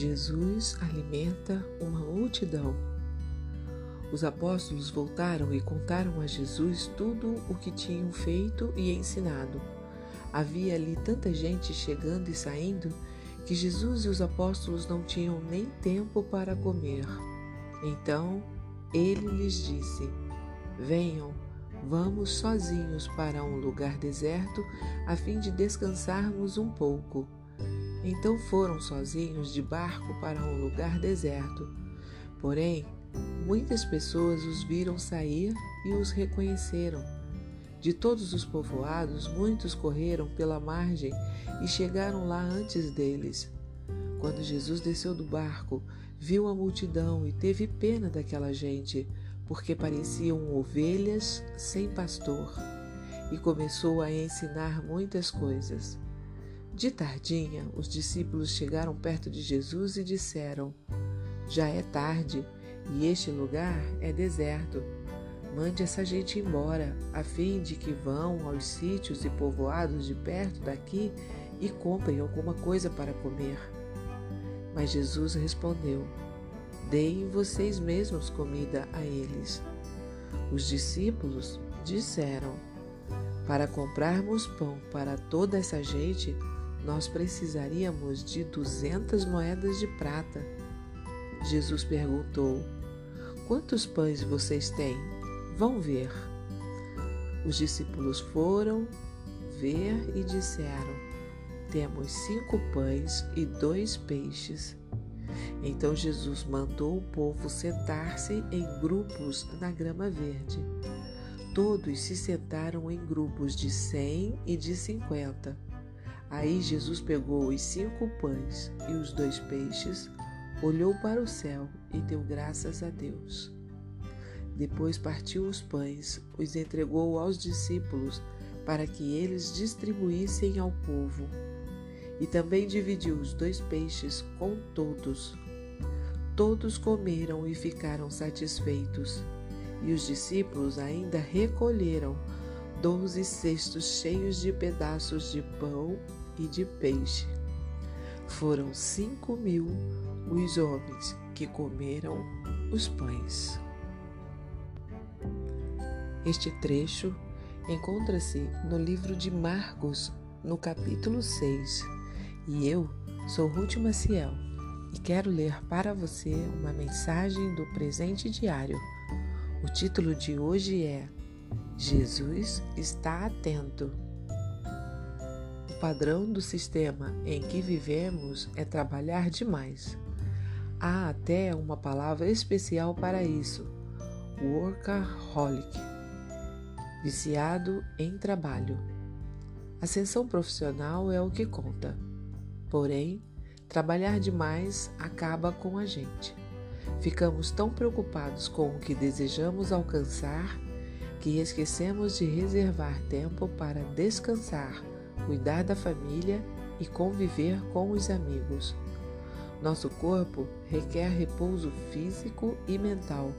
Jesus alimenta uma multidão. Os apóstolos voltaram e contaram a Jesus tudo o que tinham feito e ensinado. Havia ali tanta gente chegando e saindo que Jesus e os apóstolos não tinham nem tempo para comer. Então ele lhes disse: Venham, vamos sozinhos para um lugar deserto a fim de descansarmos um pouco. Então foram sozinhos de barco para um lugar deserto. Porém, muitas pessoas os viram sair e os reconheceram. De todos os povoados, muitos correram pela margem e chegaram lá antes deles. Quando Jesus desceu do barco, viu a multidão e teve pena daquela gente, porque pareciam ovelhas sem pastor, e começou a ensinar muitas coisas. De tardinha, os discípulos chegaram perto de Jesus e disseram: Já é tarde e este lugar é deserto. Mande essa gente embora, a fim de que vão aos sítios e povoados de perto daqui e comprem alguma coisa para comer. Mas Jesus respondeu: Deem vocês mesmos comida a eles. Os discípulos disseram: Para comprarmos pão para toda essa gente, nós precisaríamos de duzentas moedas de prata. Jesus perguntou: Quantos pães vocês têm? Vão ver. Os discípulos foram ver e disseram: Temos cinco pães e dois peixes. Então Jesus mandou o povo sentar-se em grupos na grama verde. Todos se sentaram em grupos de cem e de cinquenta. Aí Jesus pegou os cinco pães e os dois peixes, olhou para o céu e deu graças a Deus. Depois partiu os pães, os entregou aos discípulos para que eles distribuíssem ao povo. E também dividiu os dois peixes com todos. Todos comeram e ficaram satisfeitos. E os discípulos ainda recolheram doze cestos cheios de pedaços de pão e de peixe. Foram cinco mil os homens que comeram os pães. Este trecho encontra-se no livro de Marcos, no capítulo 6, e eu sou Ruth Maciel e quero ler para você uma mensagem do presente diário. O título de hoje é Jesus está atento padrão do sistema em que vivemos é trabalhar demais. Há até uma palavra especial para isso: workaholic viciado em trabalho. Ascensão profissional é o que conta. Porém, trabalhar demais acaba com a gente. Ficamos tão preocupados com o que desejamos alcançar que esquecemos de reservar tempo para descansar cuidar da família e conviver com os amigos. Nosso corpo requer repouso físico e mental,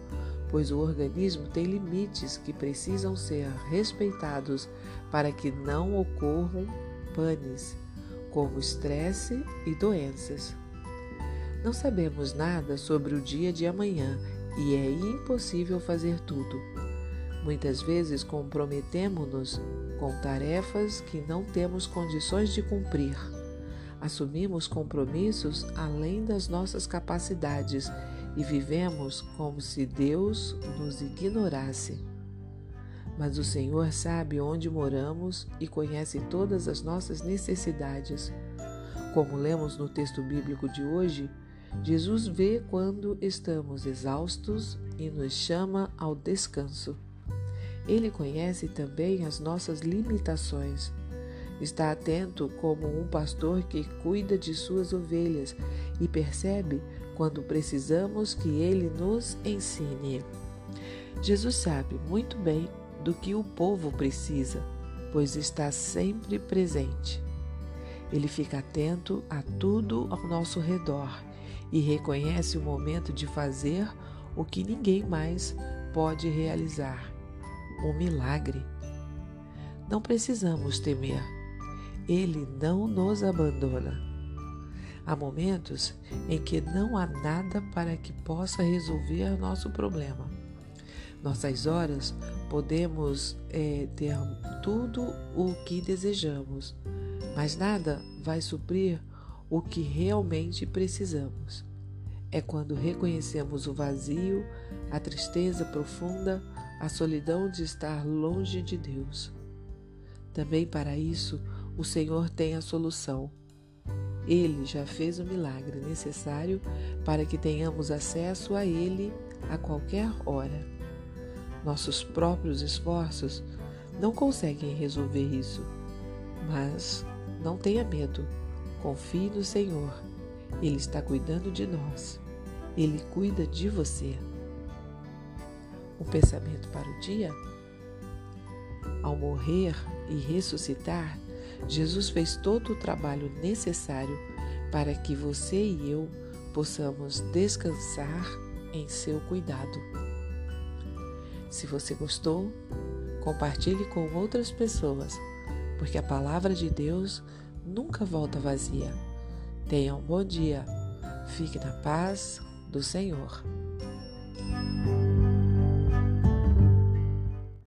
pois o organismo tem limites que precisam ser respeitados para que não ocorram panes, como estresse e doenças. Não sabemos nada sobre o dia de amanhã e é impossível fazer tudo. Muitas vezes comprometemos-nos com tarefas que não temos condições de cumprir. Assumimos compromissos além das nossas capacidades e vivemos como se Deus nos ignorasse. Mas o Senhor sabe onde moramos e conhece todas as nossas necessidades. Como lemos no texto bíblico de hoje, Jesus vê quando estamos exaustos e nos chama ao descanso. Ele conhece também as nossas limitações. Está atento como um pastor que cuida de suas ovelhas e percebe quando precisamos que ele nos ensine. Jesus sabe muito bem do que o povo precisa, pois está sempre presente. Ele fica atento a tudo ao nosso redor e reconhece o momento de fazer o que ninguém mais pode realizar um milagre. Não precisamos temer, Ele não nos abandona. Há momentos em que não há nada para que possa resolver nosso problema. Nossas horas podemos é, ter tudo o que desejamos, mas nada vai suprir o que realmente precisamos. É quando reconhecemos o vazio, a tristeza profunda, a solidão de estar longe de Deus. Também para isso, o Senhor tem a solução ele já fez o milagre necessário para que tenhamos acesso a Ele a qualquer hora. Nossos próprios esforços não conseguem resolver isso, mas não tenha medo, confie no Senhor. Ele está cuidando de nós, Ele cuida de você. Um pensamento para o dia? Ao morrer e ressuscitar, Jesus fez todo o trabalho necessário para que você e eu possamos descansar em seu cuidado. Se você gostou, compartilhe com outras pessoas, porque a palavra de Deus nunca volta vazia. Tenha um bom dia. Fique na paz do Senhor.